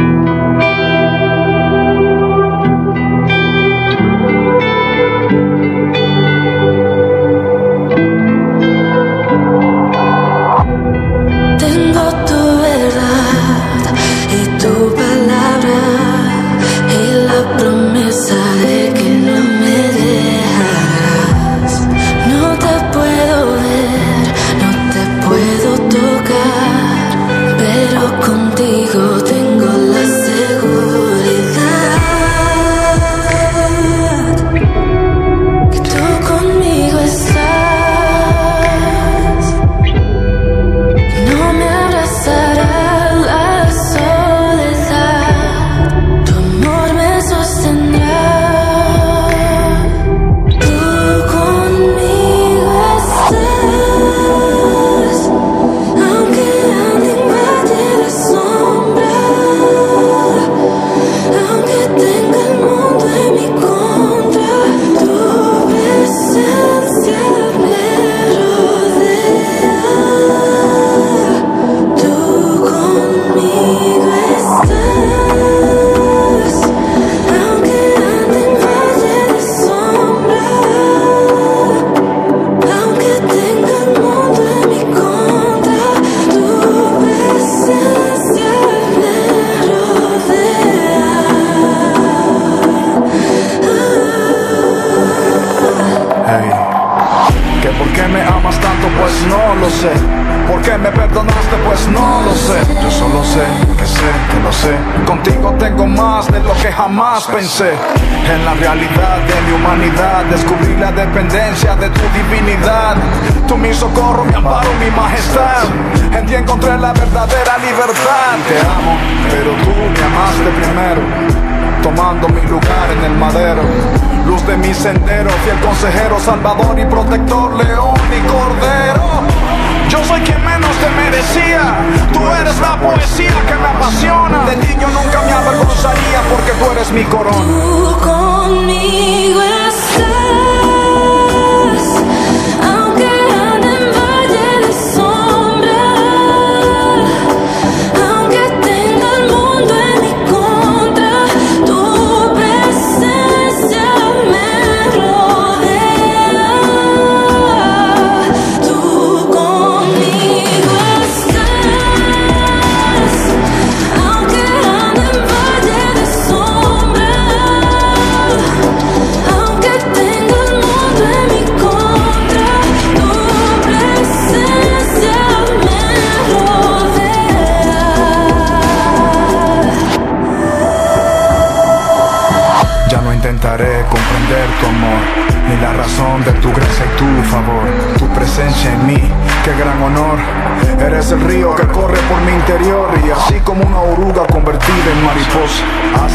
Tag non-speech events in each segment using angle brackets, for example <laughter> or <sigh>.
Música Wednesday.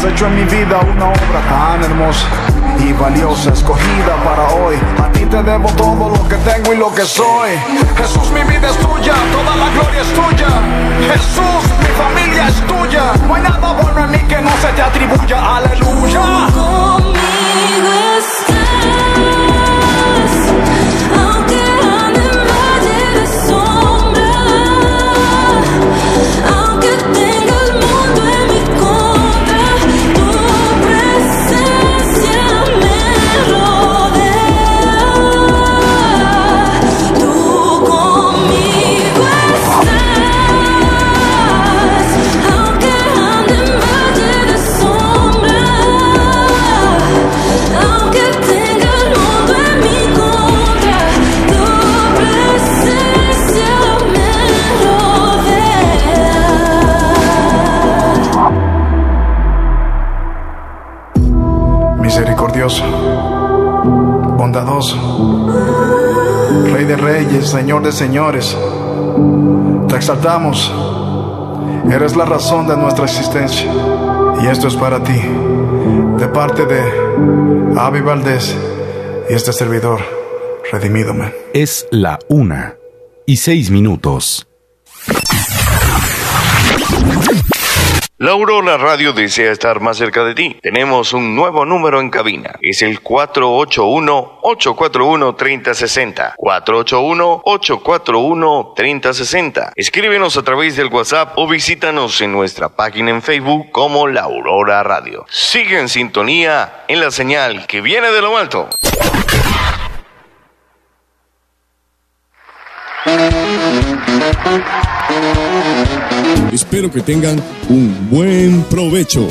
hecho en mi vida una obra tan hermosa y valiosa, escogida para hoy. A ti te debo todo lo que tengo y lo que soy. Jesús, mi vida es tuya, toda la gloria es tuya. Jesús, mi familia es tuya. No hay nada bueno en mí que no se te atribuya. Aleluya. Señor de señores. Te exaltamos. Eres la razón de nuestra existencia. Y esto es para ti, de parte de Avi Valdés y este servidor, redimido. Es la una y seis minutos. La Aurora Radio desea estar más cerca de ti. Tenemos un nuevo número en cabina. Es el 481-841-3060. 481-841-3060. Escríbenos a través del WhatsApp o visítanos en nuestra página en Facebook como La Aurora Radio. Sigue en sintonía en la señal que viene de lo alto. Espero que tengan un buen provecho.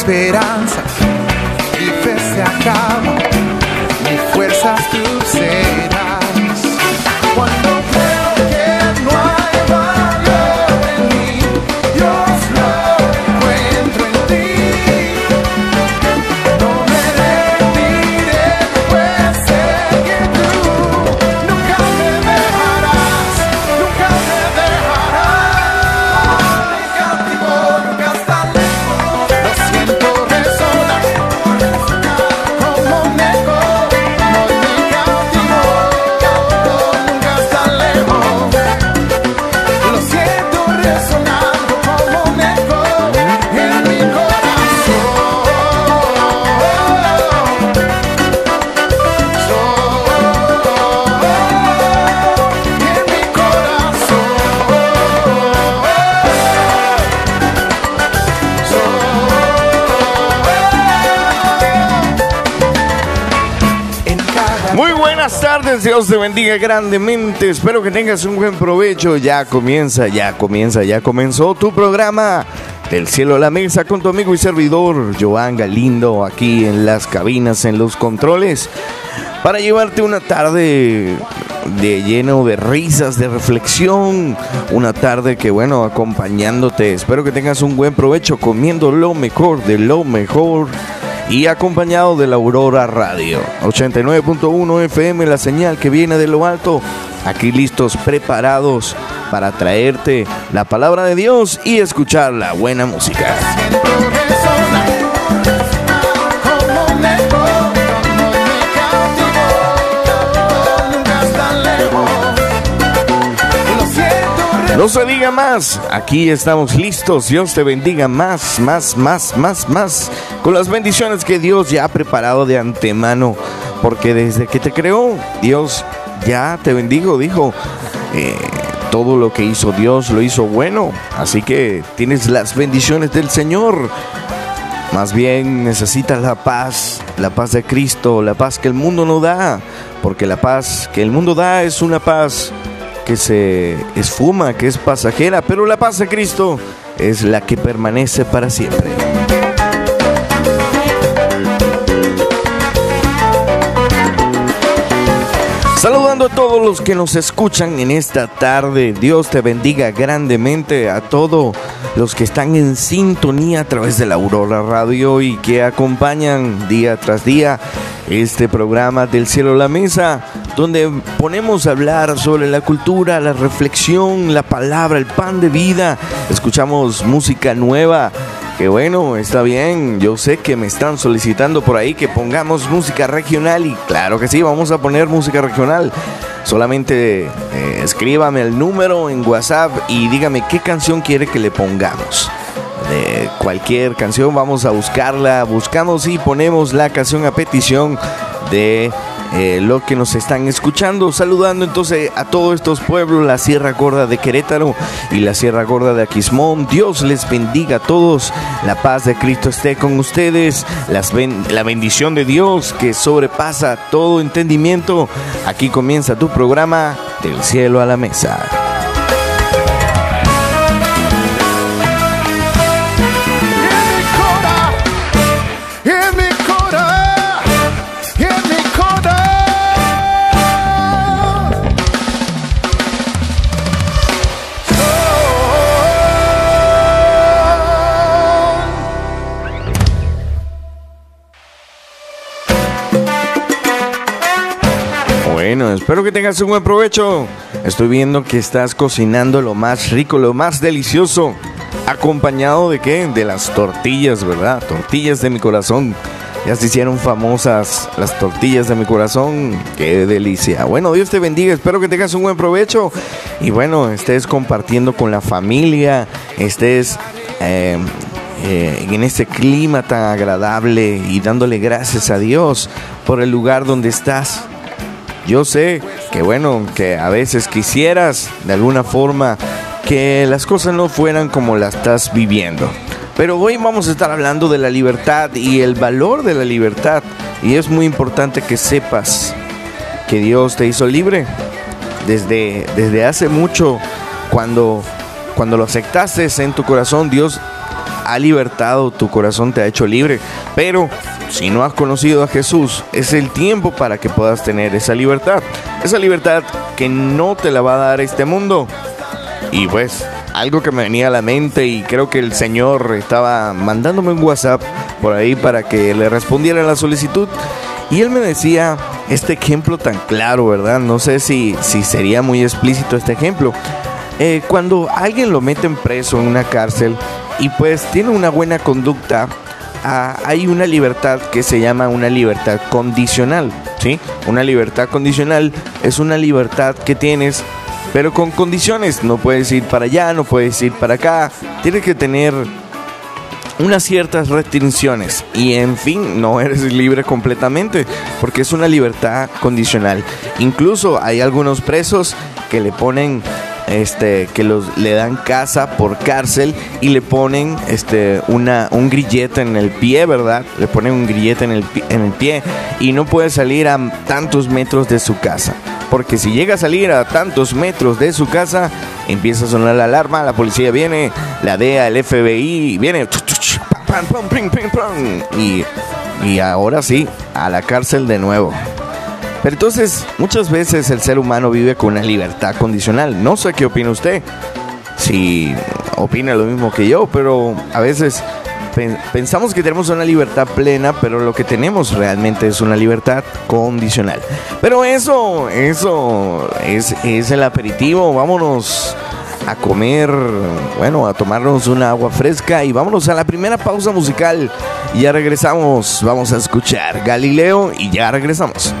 Esperanza y fe se acaba, Dios te bendiga grandemente. Espero que tengas un buen provecho. Ya comienza, ya comienza, ya comenzó tu programa del cielo a la mesa con tu amigo y servidor Joan Galindo aquí en las cabinas, en los controles, para llevarte una tarde de lleno de risas, de reflexión, una tarde que bueno, acompañándote. Espero que tengas un buen provecho comiendo lo mejor de lo mejor y acompañado de la Aurora Radio 89.1 FM, la señal que viene de lo alto, aquí listos, preparados para traerte la palabra de Dios y escuchar la buena música. No se diga más, aquí estamos listos, Dios te bendiga más, más, más, más, más, con las bendiciones que Dios ya ha preparado de antemano, porque desde que te creó, Dios ya te bendigo, dijo, eh, todo lo que hizo Dios lo hizo bueno, así que tienes las bendiciones del Señor. Más bien necesitas la paz, la paz de Cristo, la paz que el mundo no da, porque la paz que el mundo da es una paz que se esfuma, que es pasajera, pero la paz de Cristo es la que permanece para siempre. Saludando a todos los que nos escuchan en esta tarde. Dios te bendiga grandemente a todos los que están en sintonía a través de la Aurora Radio y que acompañan día tras día este programa del cielo la mesa, donde ponemos a hablar sobre la cultura, la reflexión, la palabra, el pan de vida. Escuchamos música nueva. Que bueno, está bien. Yo sé que me están solicitando por ahí que pongamos música regional y claro que sí, vamos a poner música regional. Solamente eh, escríbame el número en WhatsApp y dígame qué canción quiere que le pongamos. De cualquier canción vamos a buscarla, buscamos y ponemos la canción a petición de eh, lo que nos están escuchando. Saludando entonces a todos estos pueblos, la Sierra Gorda de Querétaro y la Sierra Gorda de Aquismón. Dios les bendiga a todos. La paz de Cristo esté con ustedes. Las la bendición de Dios que sobrepasa todo entendimiento. Aquí comienza tu programa Del cielo a la mesa. Espero que tengas un buen provecho. Estoy viendo que estás cocinando lo más rico, lo más delicioso. ¿Acompañado de qué? De las tortillas, ¿verdad? Tortillas de mi corazón. Ya se hicieron famosas las tortillas de mi corazón. Qué delicia. Bueno, Dios te bendiga. Espero que tengas un buen provecho. Y bueno, estés compartiendo con la familia. Estés eh, eh, en este clima tan agradable y dándole gracias a Dios por el lugar donde estás. Yo sé que bueno, que a veces quisieras de alguna forma que las cosas no fueran como las estás viviendo. Pero hoy vamos a estar hablando de la libertad y el valor de la libertad. Y es muy importante que sepas que Dios te hizo libre desde, desde hace mucho. Cuando, cuando lo aceptaste en tu corazón, Dios ha libertado tu corazón, te ha hecho libre. Pero si no has conocido a Jesús, es el tiempo para que puedas tener esa libertad. Esa libertad que no te la va a dar este mundo. Y pues, algo que me venía a la mente y creo que el Señor estaba mandándome un WhatsApp por ahí para que le respondiera la solicitud. Y él me decía este ejemplo tan claro, ¿verdad? No sé si, si sería muy explícito este ejemplo. Eh, cuando alguien lo meten preso en una cárcel y pues tiene una buena conducta, hay una libertad que se llama una libertad condicional, ¿sí? Una libertad condicional es una libertad que tienes, pero con condiciones. No puedes ir para allá, no puedes ir para acá. Tienes que tener unas ciertas restricciones y en fin no eres libre completamente porque es una libertad condicional incluso hay algunos presos que le ponen este que los le dan casa por cárcel y le ponen este una un grillete en el pie verdad le ponen un grillete en el en el pie y no puede salir a tantos metros de su casa. Porque si llega a salir a tantos metros de su casa empieza a sonar la alarma la policía viene la DEA el FBI viene y y ahora sí a la cárcel de nuevo pero entonces, muchas veces el ser humano vive con una libertad condicional. No sé qué opina usted. Si opina lo mismo que yo, pero a veces pen- pensamos que tenemos una libertad plena, pero lo que tenemos realmente es una libertad condicional. Pero eso, eso es, es el aperitivo. Vámonos a comer, bueno, a tomarnos una agua fresca y vámonos a la primera pausa musical. Ya regresamos, vamos a escuchar Galileo y ya regresamos.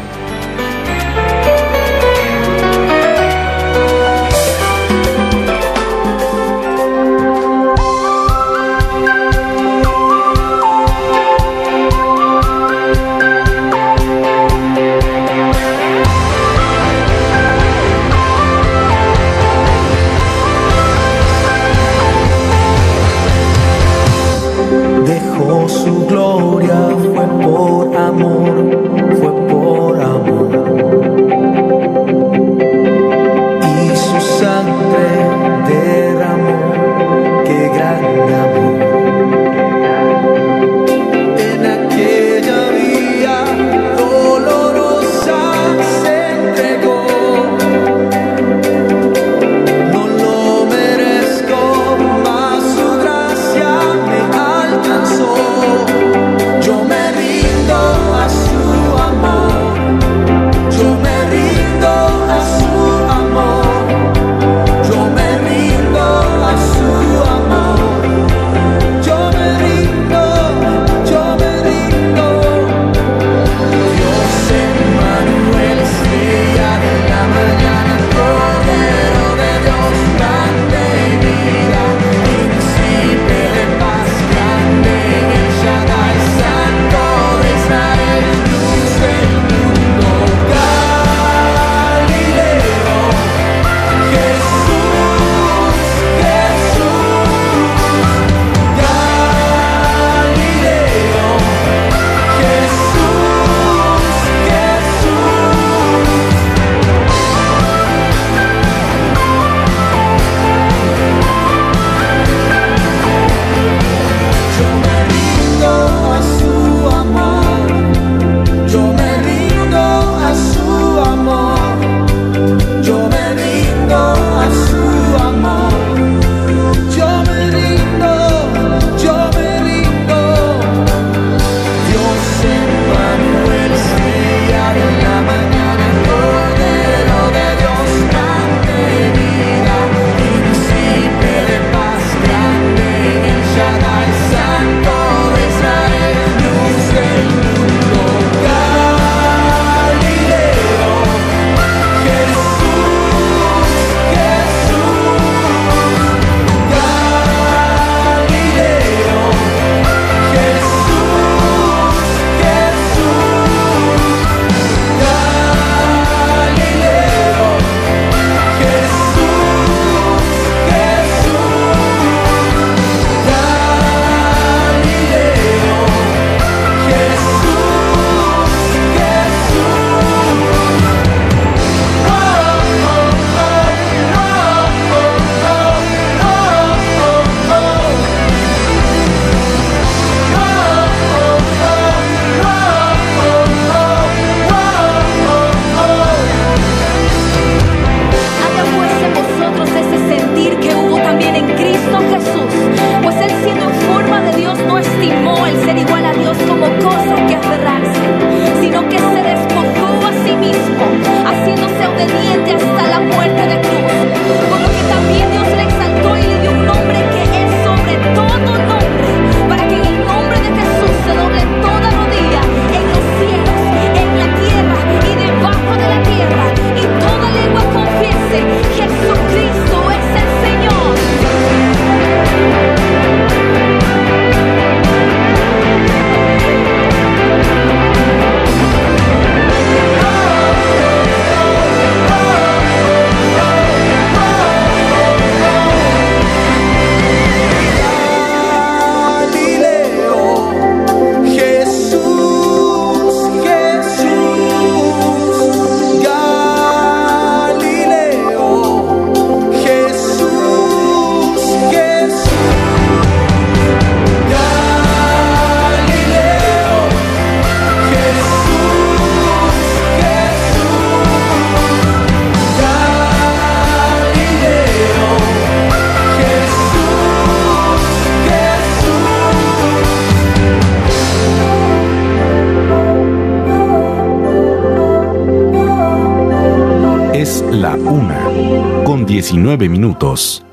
19 minutos.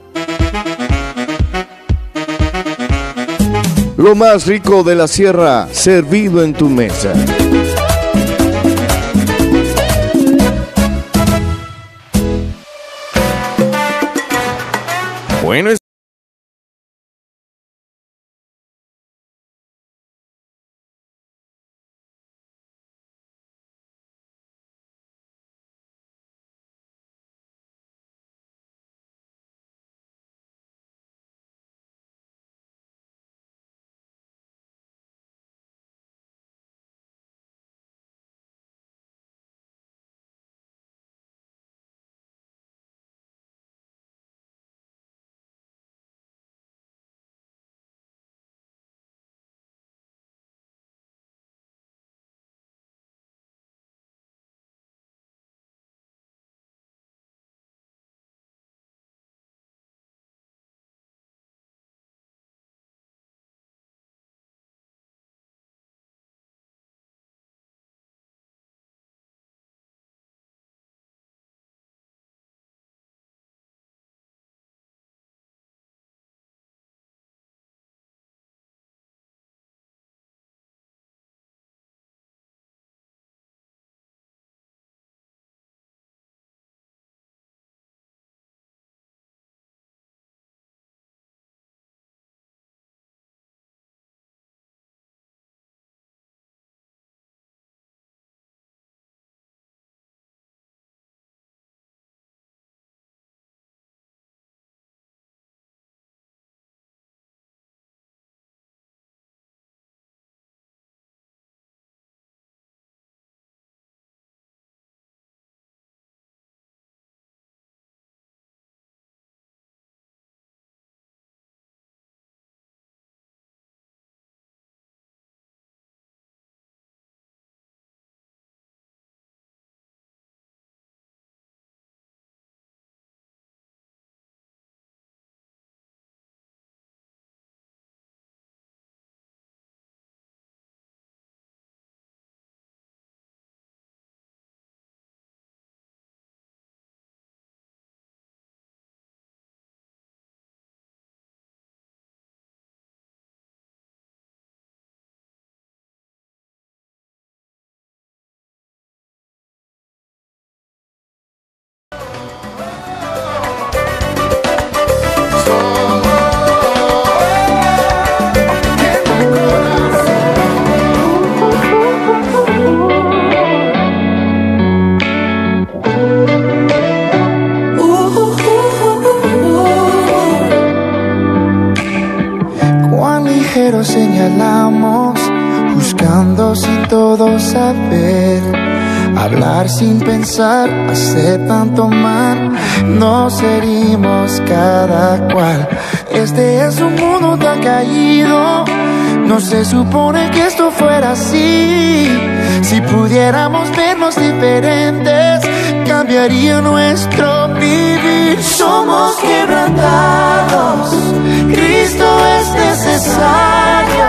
Lo más rico de la sierra servido en tu mesa. Bueno, señalamos, buscando sin todo saber. Hablar sin pensar, hacer tanto mal, nos herimos cada cual. Este es un mundo tan caído, no se supone que esto fuera así. Si pudiéramos vernos diferentes, cambiaría nuestro vivir. Somos quebrantados, Cristo es necesario.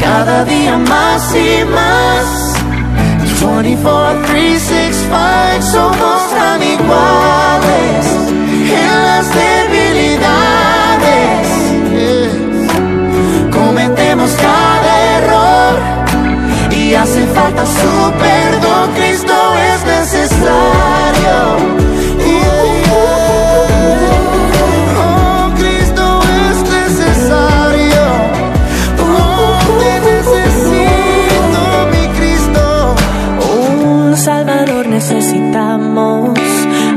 Cada día más y más. 24, 365 somos tan iguales en las debilidades. Cometemos cada error y hace falta su perdón. Cristo es necesario. Oh, Cristo es necesario. Oh, necesito, mi Cristo. Un Salvador necesitamos,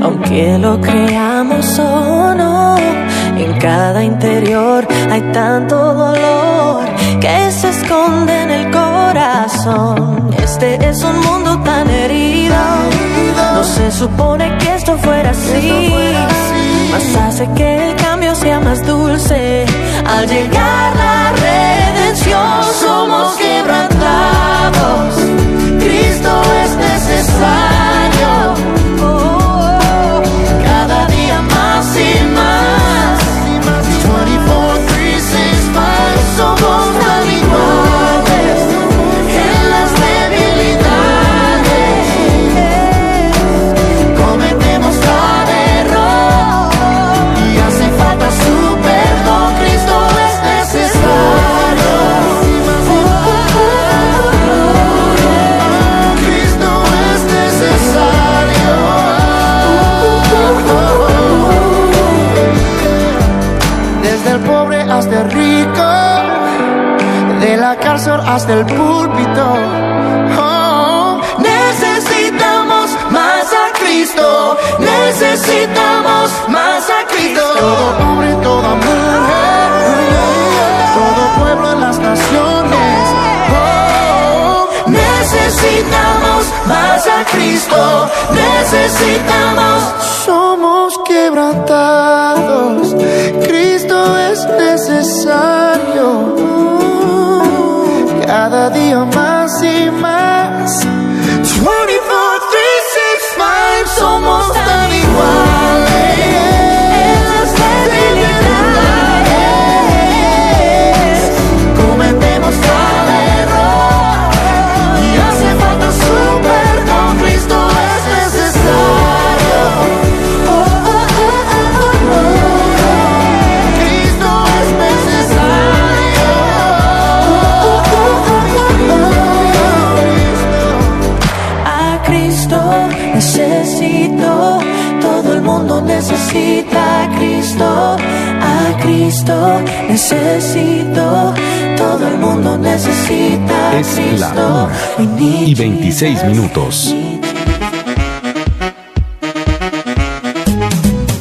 aunque lo creamos o no. En cada interior hay tanto dolor que se esconde en el corazón. Este es un mundo tan herido. No se supone que esto fuera así. Mas hace que el cambio sea más dulce. Al llegar la redención, somos quebrantados. Cristo es necesario. Hasta el púlpito. Oh, necesitamos más a Cristo, necesitamos más a Cristo. Todo hombre, toda mujer, todo pueblo en las naciones. Oh, necesitamos más a Cristo, necesitamos. Somos quebrantados, Cristo es Cada día La Cristo. una We need y 26 Jesus. minutos.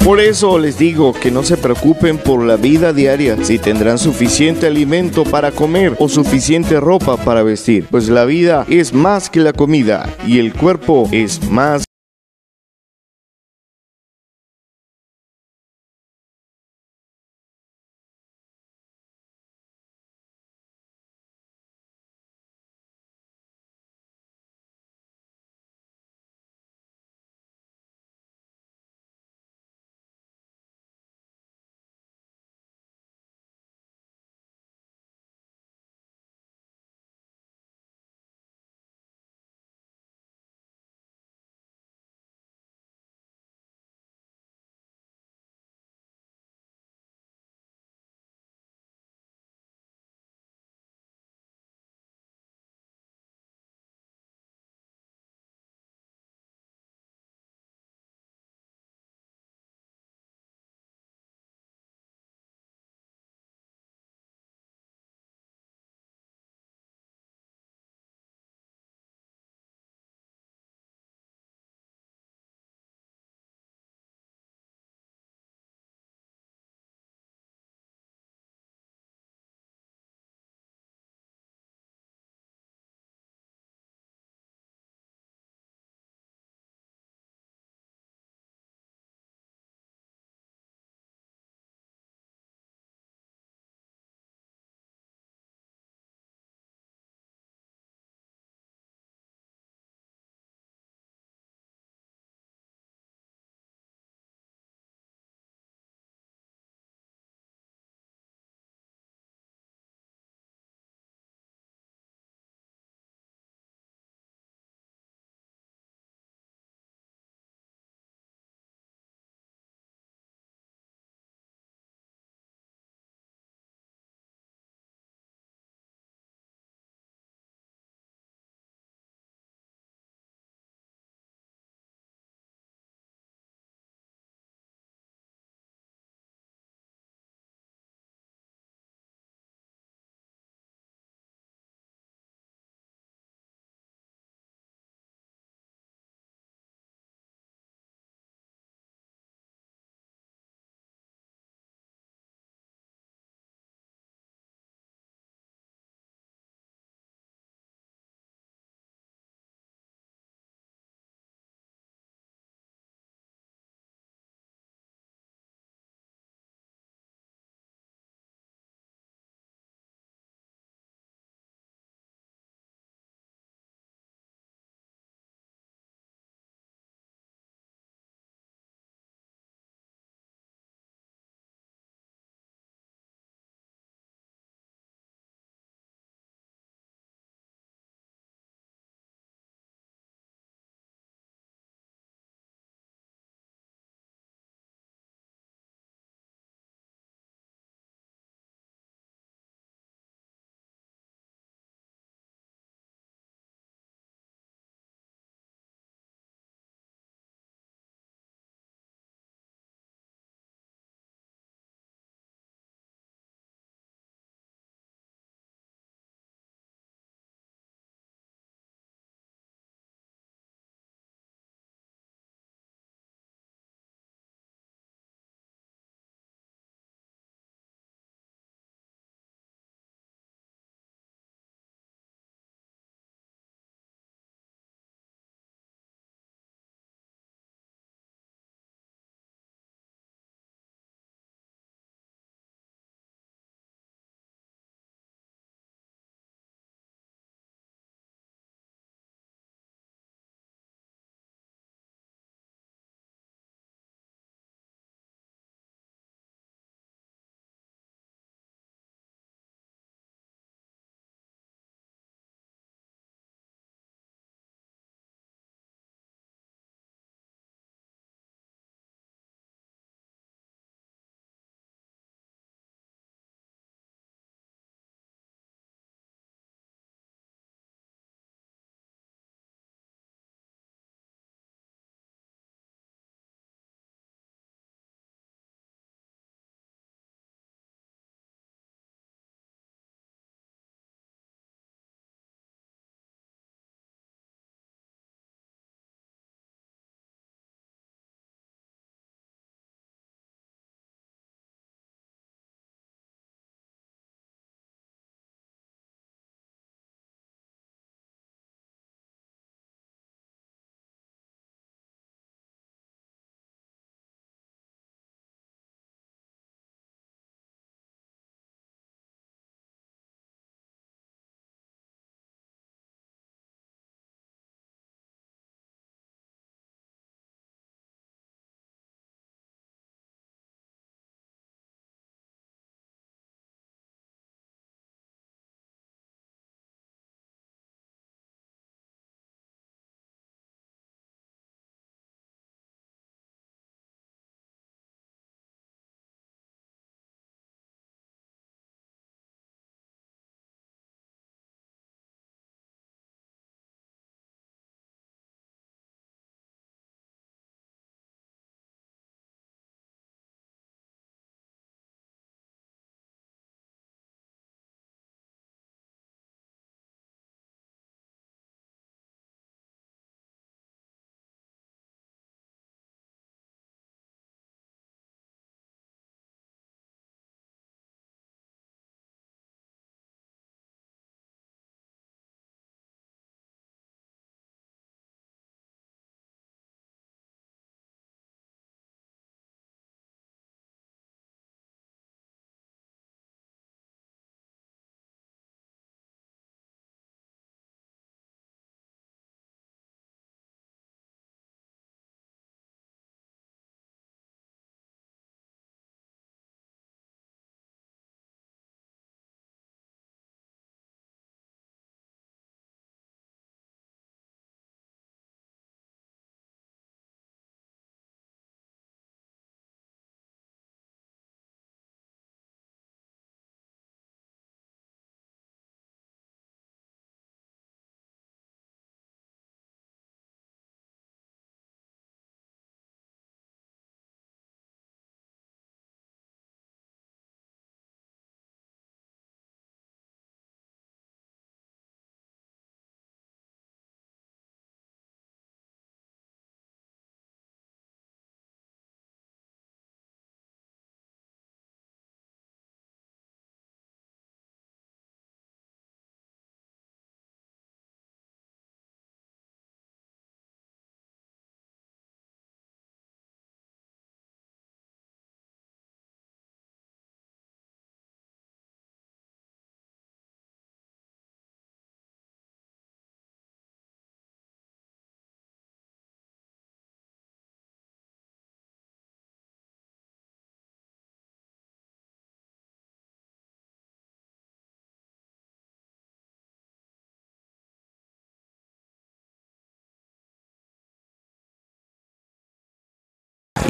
Por eso les digo que no se preocupen por la vida diaria, si tendrán suficiente alimento para comer o suficiente ropa para vestir, pues la vida es más que la comida y el cuerpo es más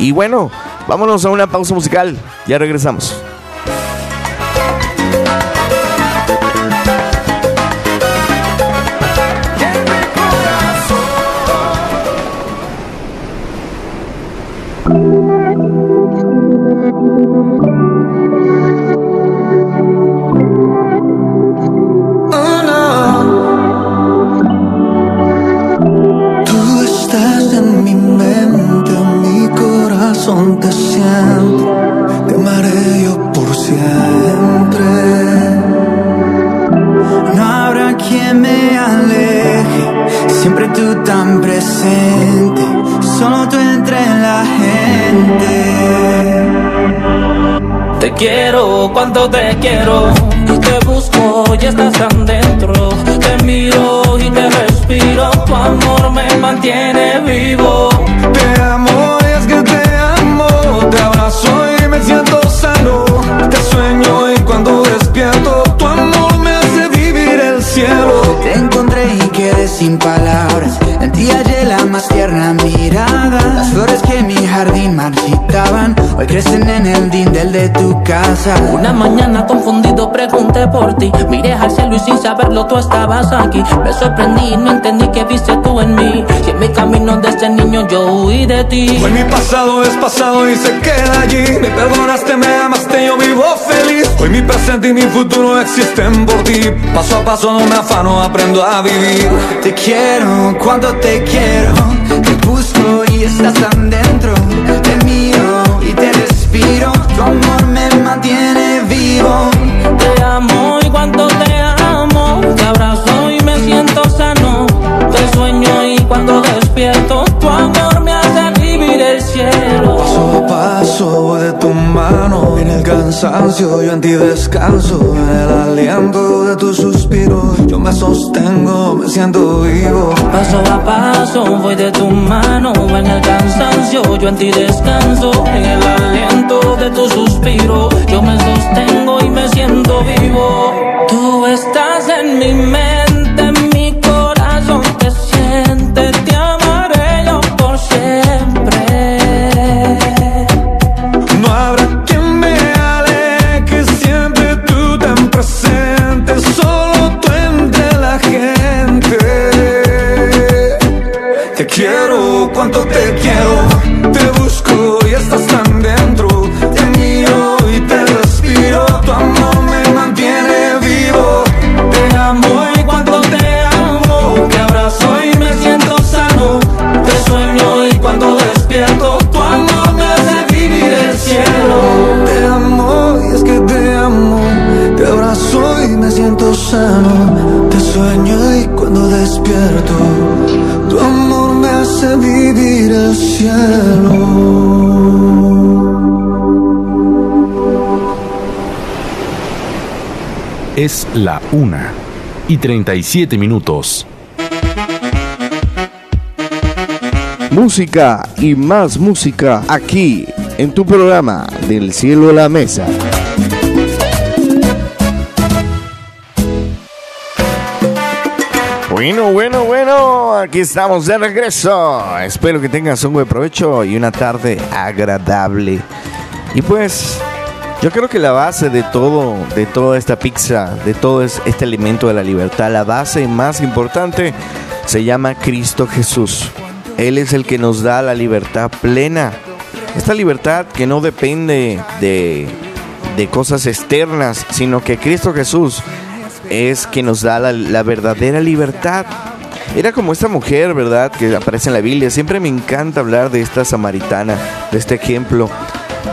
Y bueno, vámonos a una pausa musical. Ya regresamos. Tú tan presente. Solo tú entre la gente. Te quiero, cuánto te quiero. Te busco y estás tan dentro. Te miro y te respiro. Tu amor me mantiene vivo. Te amo y es que te amo. Te abrazo y me siento sano. Te sueño y cuando despierto, tu amor me hace vivir el cielo. Sin palabras. En ti hallé la más tierna mirada. Las flores que mi jardín marchitaban hoy crecen en el dindel de tu casa. Una mañana confundido pregunté por ti. Miré al cielo sin saberlo tú estabas aquí. Me sorprendí y no entendí que viste desde niño yo huí de ti. Hoy mi pasado es pasado y se queda allí. Me perdonaste, me amaste, yo vivo feliz. Hoy mi presente y mi futuro existen por ti. Paso a paso no me afano, aprendo a vivir. Te quiero, cuando te quiero. Te busco y estás tan dentro. Te miro y te respiro. Tu amor me mantiene vivo. Te amo y cuando te amo. Te abrazo y me siento sano. Te sueño y cuando despierto. Paso de tu mano. En el cansancio yo en ti descanso. En el aliento de tu suspiro. Yo me sostengo, me siento vivo. Paso a paso voy de tu mano en el cansancio, yo en ti descanso, en el aliento de tu suspiro, yo me sostengo y me siento vivo. Tú estás en mi mente, tu amor vivir el cielo. Es la una y 37 minutos. Música y más música aquí en tu programa Del cielo a la mesa. Bueno, bueno, bueno, aquí estamos de regreso. Espero que tengas un buen provecho y una tarde agradable. Y pues, yo creo que la base de todo, de toda esta pizza, de todo es- este alimento de la libertad, la base más importante se llama Cristo Jesús. Él es el que nos da la libertad plena. Esta libertad que no depende de, de cosas externas, sino que Cristo Jesús es quien nos da la verdadera libertad. Era como esta mujer, ¿verdad? Que aparece en la Biblia. Siempre me encanta hablar de esta samaritana, de este ejemplo,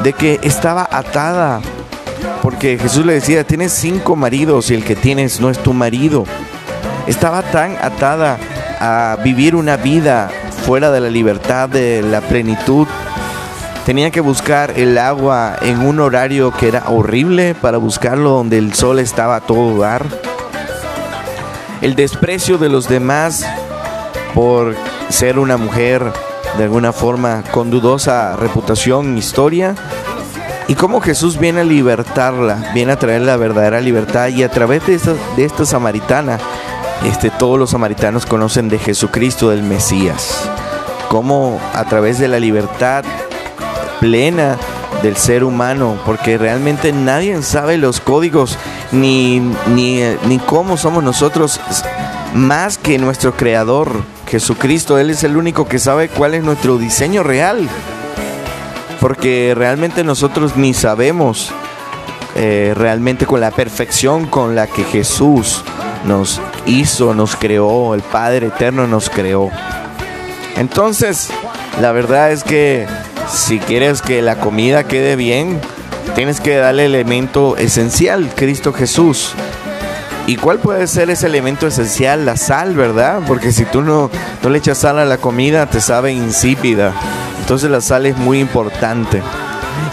de que estaba atada. Porque Jesús le decía, tienes cinco maridos y el que tienes no es tu marido. Estaba tan atada a vivir una vida fuera de la libertad, de la plenitud. Tenía que buscar el agua en un horario que era horrible para buscarlo donde el sol estaba a todo dar. El desprecio de los demás por ser una mujer de alguna forma con dudosa reputación, historia. Y cómo Jesús viene a libertarla, viene a traer la verdadera libertad. Y a través de esta, de samaritana, este, todos los samaritanos conocen de Jesucristo, del Mesías. Cómo a través de la libertad plena del ser humano, porque realmente nadie sabe los códigos ni, ni, ni cómo somos nosotros más que nuestro creador, Jesucristo. Él es el único que sabe cuál es nuestro diseño real, porque realmente nosotros ni sabemos eh, realmente con la perfección con la que Jesús nos hizo, nos creó, el Padre Eterno nos creó. Entonces, la verdad es que si quieres que la comida quede bien, tienes que darle el elemento esencial, Cristo Jesús. ¿Y cuál puede ser ese elemento esencial? La sal, ¿verdad? Porque si tú no, no le echas sal a la comida, te sabe insípida. Entonces la sal es muy importante.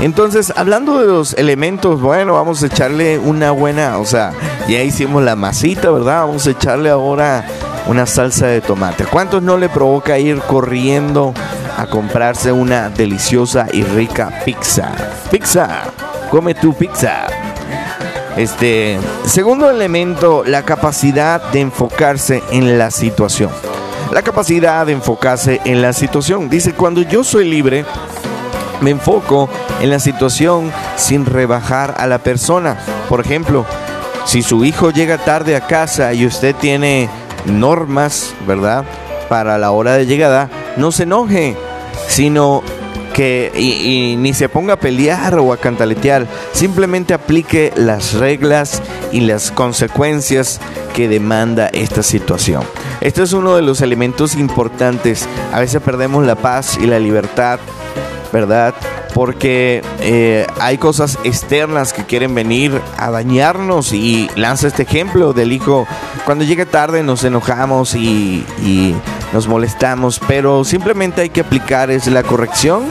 Entonces, hablando de los elementos, bueno, vamos a echarle una buena, o sea, ya hicimos la masita, ¿verdad? Vamos a echarle ahora una salsa de tomate. ¿Cuántos no le provoca ir corriendo a comprarse una deliciosa y rica pizza? Pizza, come tu pizza. Este, segundo elemento, la capacidad de enfocarse en la situación. La capacidad de enfocarse en la situación. Dice, cuando yo soy libre, me enfoco en la situación sin rebajar a la persona. Por ejemplo, si su hijo llega tarde a casa y usted tiene normas, ¿verdad? Para la hora de llegada, no se enoje, sino que ni se ponga a pelear o a cantaletear, simplemente aplique las reglas y las consecuencias que demanda esta situación. Este es uno de los elementos importantes. A veces perdemos la paz y la libertad, ¿verdad? Porque eh, hay cosas externas que quieren venir a dañarnos y lanza este ejemplo del hijo. Cuando llega tarde nos enojamos y nos molestamos, pero simplemente hay que aplicar es la corrección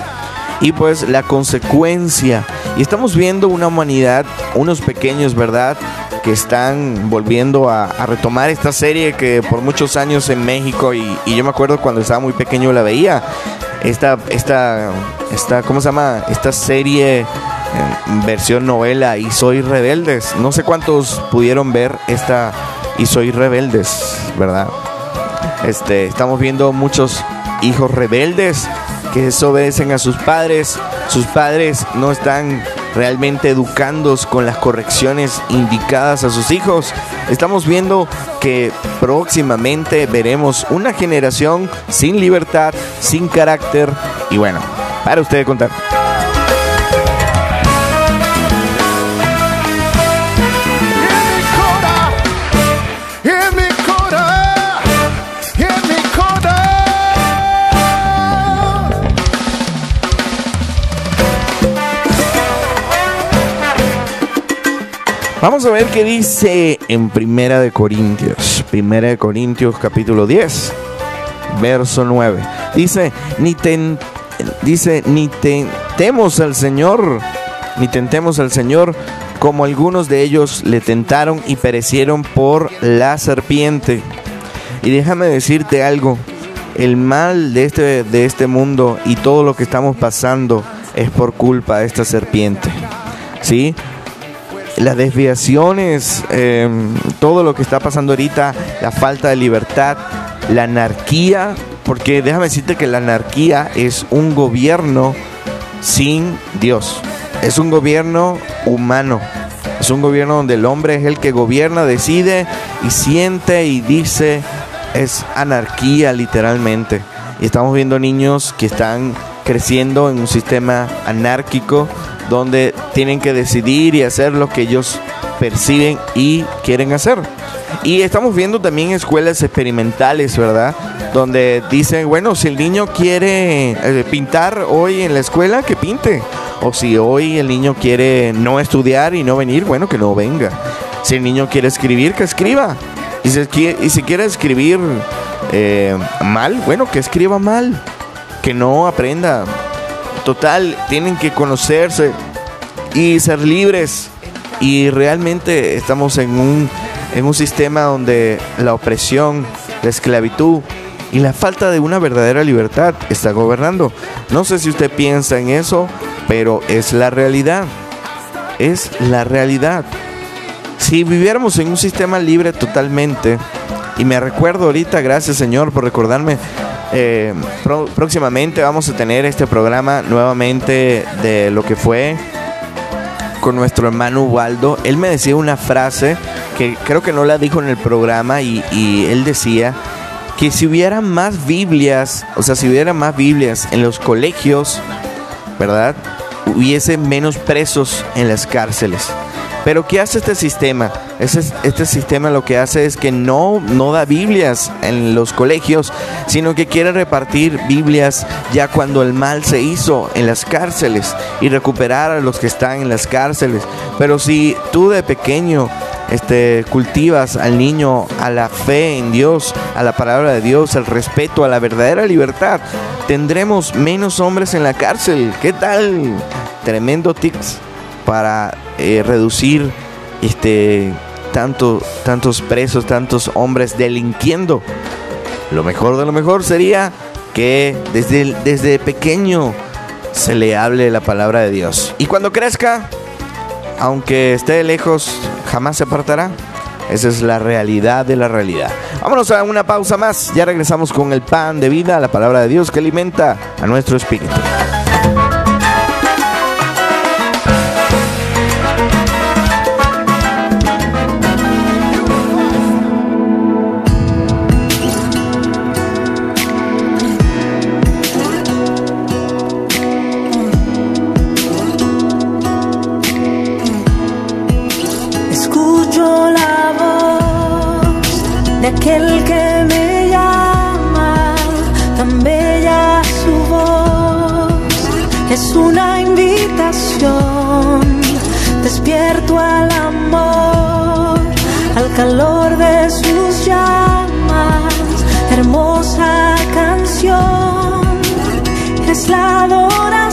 y pues la consecuencia. Y estamos viendo una humanidad, unos pequeños, ¿verdad? Que están volviendo a, retomar esta serie que por muchos años en México y, y yo me acuerdo cuando estaba muy pequeño la veía. Esta, esta, esta, ¿cómo se llama? Esta serie eh, versión novela y soy rebeldes. No sé cuántos pudieron ver esta y soy rebeldes, ¿verdad? Este, estamos viendo muchos hijos rebeldes que desobedecen a sus padres. Sus padres no están realmente educándolos con las correcciones indicadas a sus hijos. Estamos viendo que próximamente veremos una generación sin libertad, sin carácter y bueno, para ustedes contar. Vamos a ver qué dice en Primera de Corintios. Primera de Corintios capítulo 10, verso 9. Dice, ni ten- dice, ni tentemos al Señor, ni tentemos al Señor como algunos de ellos le tentaron y perecieron por la serpiente. Y déjame decirte algo, el mal de este, de este mundo y todo lo que estamos pasando es por culpa de esta serpiente. ¿Sí? Las desviaciones, eh, todo lo que está pasando ahorita, la falta de libertad, la anarquía, porque déjame decirte que la anarquía es un gobierno sin Dios, es un gobierno humano, es un gobierno donde el hombre es el que gobierna, decide y siente y dice, es anarquía literalmente. Y estamos viendo niños que están creciendo en un sistema anárquico donde tienen que decidir y hacer lo que ellos perciben y quieren hacer. Y estamos viendo también escuelas experimentales, ¿verdad? Donde dicen, bueno, si el niño quiere eh, pintar hoy en la escuela, que pinte. O si hoy el niño quiere no estudiar y no venir, bueno, que no venga. Si el niño quiere escribir, que escriba. Y si, quiere escribir eh, mal, bueno, que escriba mal. Que no aprenda. Total, tienen que conocerse y ser libres. Y realmente estamos en un, en un sistema donde la opresión, la esclavitud y la falta de una verdadera libertad está gobernando. No sé si usted piensa en eso, pero es la realidad. Es la realidad. Si viviéramos en un sistema libre totalmente, y me recuerdo ahorita, gracias Señor por recordarme, eh, próximamente vamos a tener este programa nuevamente de lo que fue con nuestro hermano Waldo. Él me decía una frase que creo que no la dijo en el programa y, y él decía que si hubiera más Biblias, o sea, si hubiera más Biblias en los colegios, ¿verdad? Hubiese menos presos en las cárceles. Pero ¿qué hace este sistema? Este sistema lo que hace es que no, no da Biblias en los colegios, sino que quiere repartir Biblias ya cuando el mal se hizo en las cárceles y recuperar a los que están en las cárceles. Pero si tú de pequeño este, cultivas al niño a la fe en Dios, a la palabra de Dios, al respeto, a la verdadera libertad, tendremos menos hombres en la cárcel. ¿Qué tal? Tremendo tics para eh, reducir este tanto, tantos presos, tantos hombres delinquiendo. Lo mejor de lo mejor sería que desde, desde pequeño se le hable la palabra de Dios. Y cuando crezca, aunque esté lejos, jamás se apartará. Esa es la realidad de la realidad. Vámonos a una pausa más. Ya regresamos con el pan de vida, la palabra de Dios que alimenta a nuestro espíritu. Despierto al amor, al calor de sus llamas. Hermosa canción, es la adoración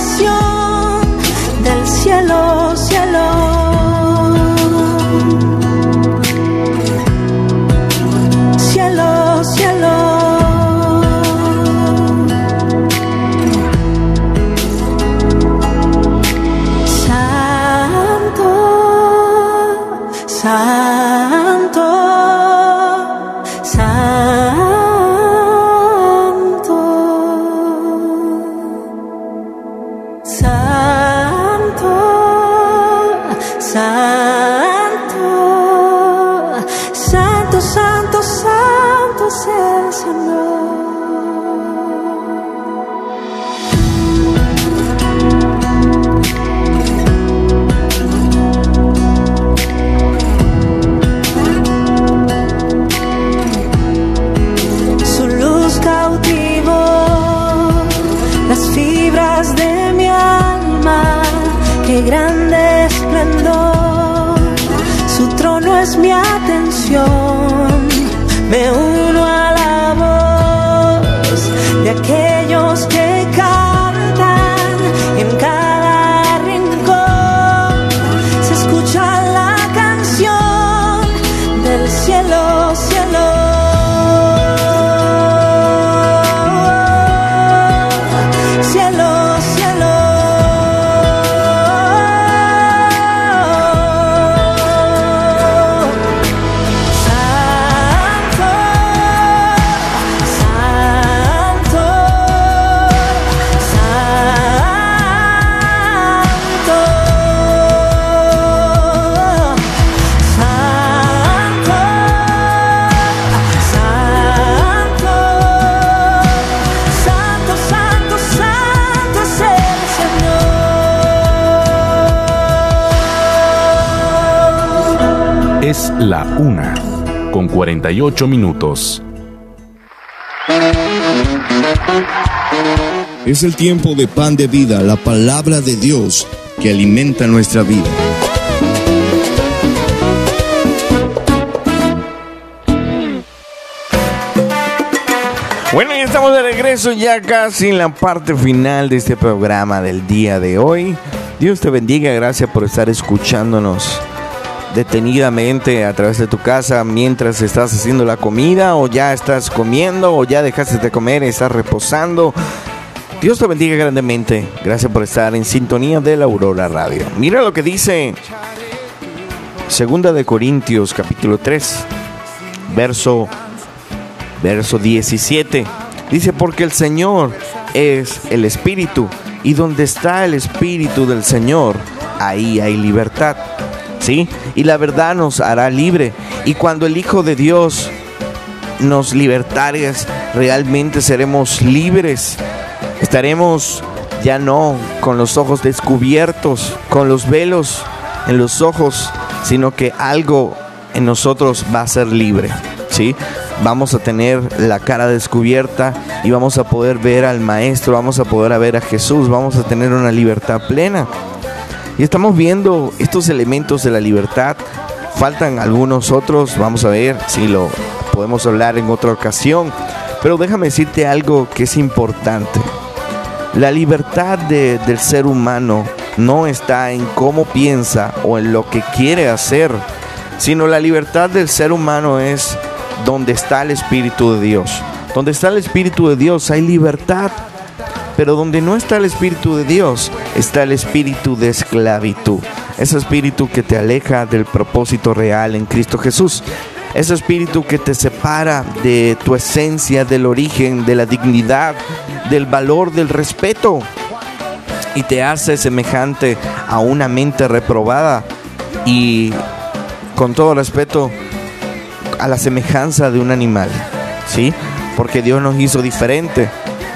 una, con 48 minutos. Es el tiempo de pan de vida, la palabra de Dios que alimenta nuestra vida. Bueno, ya estamos de regreso ya casi en la parte final de este programa del día de hoy. Dios te bendiga, gracias por estar escuchándonos detenidamente a través de tu casa mientras estás haciendo la comida o ya estás comiendo o ya dejaste de comer, estás reposando. Dios te bendiga grandemente. Gracias por estar en sintonía de la Aurora Radio. Mira lo que dice Segunda de Corintios capítulo 3, verso verso 17. Dice, porque el Señor es el Espíritu. Y donde está el Espíritu del Señor, ahí hay libertad. ¿Sí? Y la verdad nos hará libre. Y cuando el Hijo de Dios nos libertarias, realmente seremos libres. Estaremos ya no con los ojos descubiertos, con los velos en los ojos, sino que algo en nosotros va a ser libre. ¿Sí? Vamos a tener la cara descubierta y vamos a poder ver al Maestro, vamos a poder ver a Jesús, vamos a tener una libertad plena. Y estamos viendo estos elementos de la libertad. Faltan algunos otros, vamos a ver si lo podemos hablar en otra ocasión. Pero déjame decirte algo que es importante. La libertad de- del ser humano no está en cómo piensa o en lo que quiere hacer, sino la libertad del ser humano es donde está el Espíritu de Dios. Donde está el Espíritu de Dios hay libertad, pero donde no está el Espíritu de Dios está el espíritu de esclavitud. Ese espíritu que te aleja del propósito real en Cristo Jesús. Ese espíritu que te separa de tu esencia, del origen, de la dignidad, del valor, del respeto. Y te hace semejante a una mente reprobada. Y con todo respeto, a la semejanza de un animal. ¿Sí? Porque Dios nos hizo diferente.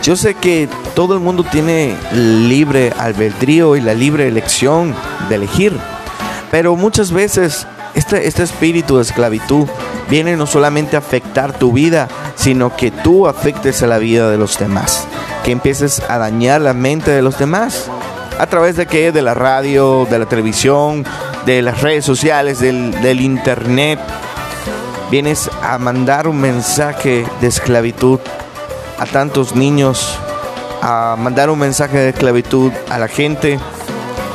Yo sé que todo el mundo tiene libre albedrío y la libre elección de elegir. Pero muchas veces este, este espíritu de esclavitud viene no solamente a afectar tu vida, sino que tú afectes a la vida de los demás. Que empieces a dañar la mente de los demás. ¿A través de qué? De la radio, de la televisión, de las redes sociales, del, del internet. Vienes a mandar un mensaje de esclavitud a tantos niños, a mandar un mensaje de esclavitud a la gente,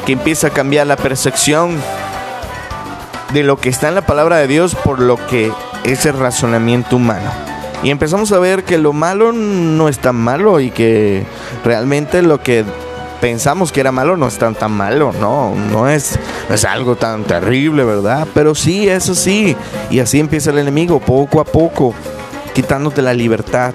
que empieza a cambiar la percepción de lo que está en la palabra de Dios por lo que es el razonamiento humano. Y empezamos a ver que lo malo no es tan malo y que realmente lo que pensamos que era malo no es tan tan malo, no, no es, no es algo tan terrible, ¿verdad? Pero sí, eso sí. Y así empieza el enemigo, poco a poco, quitándote la libertad,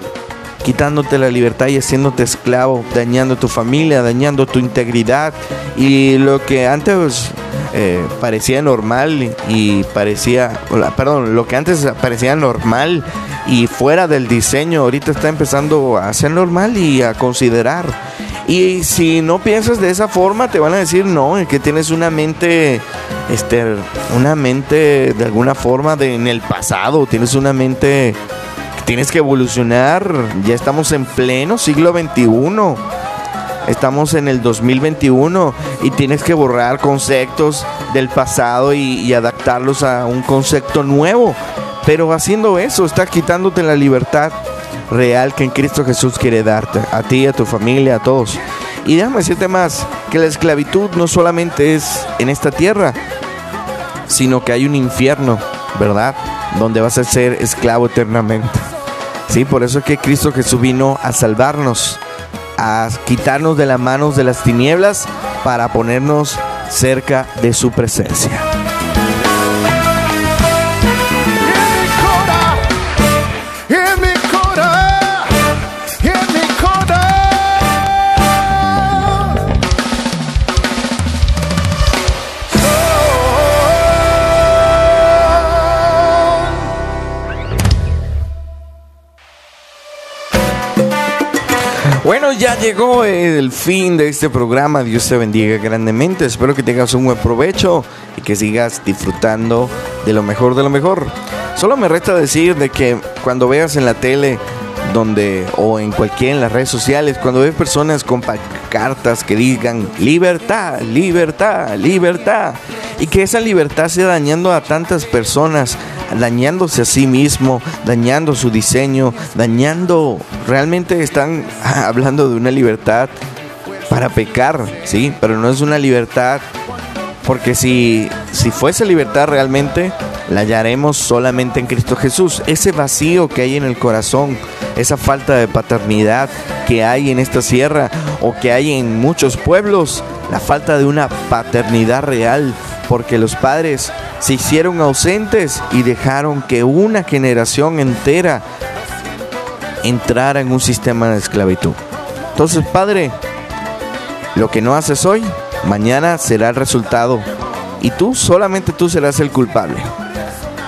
quitándote la libertad y haciéndote esclavo, dañando tu familia, dañando tu integridad. Y lo que antes eh, parecía normal y parecía, perdón, lo que antes parecía normal y fuera del diseño, ahorita está empezando a ser normal y a considerar. Y si no piensas de esa forma, te van a decir no, es que tienes una mente, este, una mente de alguna forma de en el pasado, tienes una mente tienes que evolucionar. Ya estamos en pleno siglo XXI. Estamos en el 2021 y tienes que borrar conceptos del pasado y, adaptarlos a un concepto nuevo. Pero haciendo eso, estás quitándote la libertad real que en Cristo Jesús quiere darte, a ti, a tu familia, a todos. Y déjame decirte más, que la esclavitud no solamente es en esta tierra, sino que hay un infierno, ¿verdad? Donde vas a ser esclavo eternamente. Sí, por eso es que Cristo Jesús vino a salvarnos, a quitarnos de las manos de las tinieblas para ponernos cerca de su presencia. Ya llegó el fin de este programa. Dios te bendiga grandemente. Espero que tengas un buen provecho y que sigas disfrutando de lo mejor de lo mejor. Solo me resta decir de que cuando veas en la tele donde o en cualquier en las redes sociales cuando ves personas con cartas que digan libertad, libertad, libertad y que esa libertad sea dañando a tantas personas, dañándose a sí mismo, dañando su diseño, dañando, realmente están <laughs> hablando de una libertad para pecar, sí, pero no es una libertad porque si si fuese libertad realmente la hallaremos solamente en Cristo Jesús. Ese vacío que hay en el corazón, esa falta de paternidad que hay en esta sierra o que hay en muchos pueblos, la falta de una paternidad real, porque los padres se hicieron ausentes y dejaron que una generación entera entrar en un sistema de esclavitud. Entonces, Padre, lo que no haces hoy, mañana será el resultado. Y tú, solamente tú serás el culpable.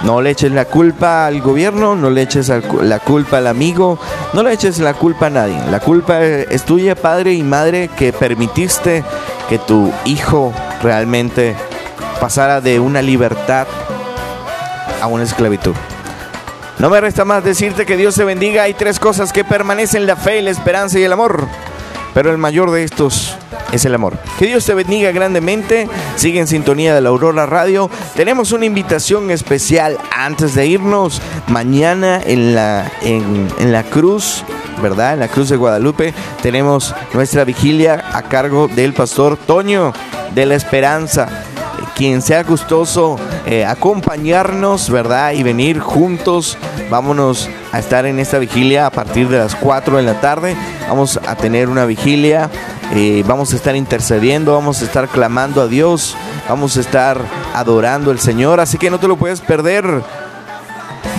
No le eches la culpa al gobierno, no le eches la culpa al amigo, no le eches la culpa a nadie. La culpa es tuya, padre y madre, que permitiste que tu hijo realmente pasara de una libertad a una esclavitud. No me resta más decirte que Dios te bendiga. Hay tres cosas que permanecen, la fe, la esperanza y el amor. Pero el mayor de estos es el amor. Que Dios te bendiga grandemente. Sigue en sintonía de la Aurora Radio. Tenemos una invitación especial antes de irnos. Mañana en la, en, en la cruz, ¿verdad? En la cruz de Guadalupe tenemos nuestra vigilia a cargo del pastor Toño de la Esperanza quien sea gustoso eh, acompañarnos, ¿verdad? Y venir juntos. Vámonos a estar en esta vigilia a partir de las 4 de la tarde. Vamos a tener una vigilia. eh, vamos a estar intercediendo, vamos a estar clamando a Dios, vamos a estar adorando al Señor, así que no te lo puedes perder.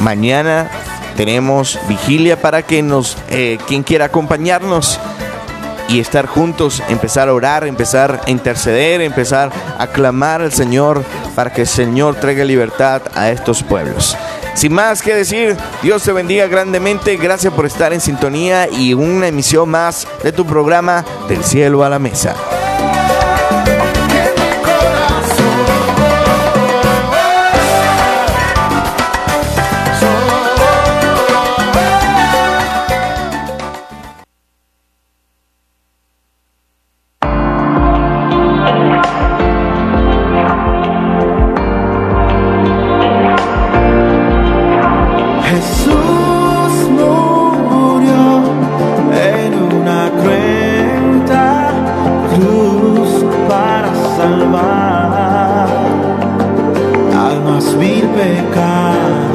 Mañana tenemos vigilia para que nos, eh, quien quiera acompañarnos y estar juntos, empezar a orar, empezar a interceder, empezar a clamar al Señor para que el Señor traiga libertad a estos pueblos. Sin más que decir, Dios te bendiga grandemente, gracias por estar en sintonía y una emisión más de tu programa Del cielo a la mesa.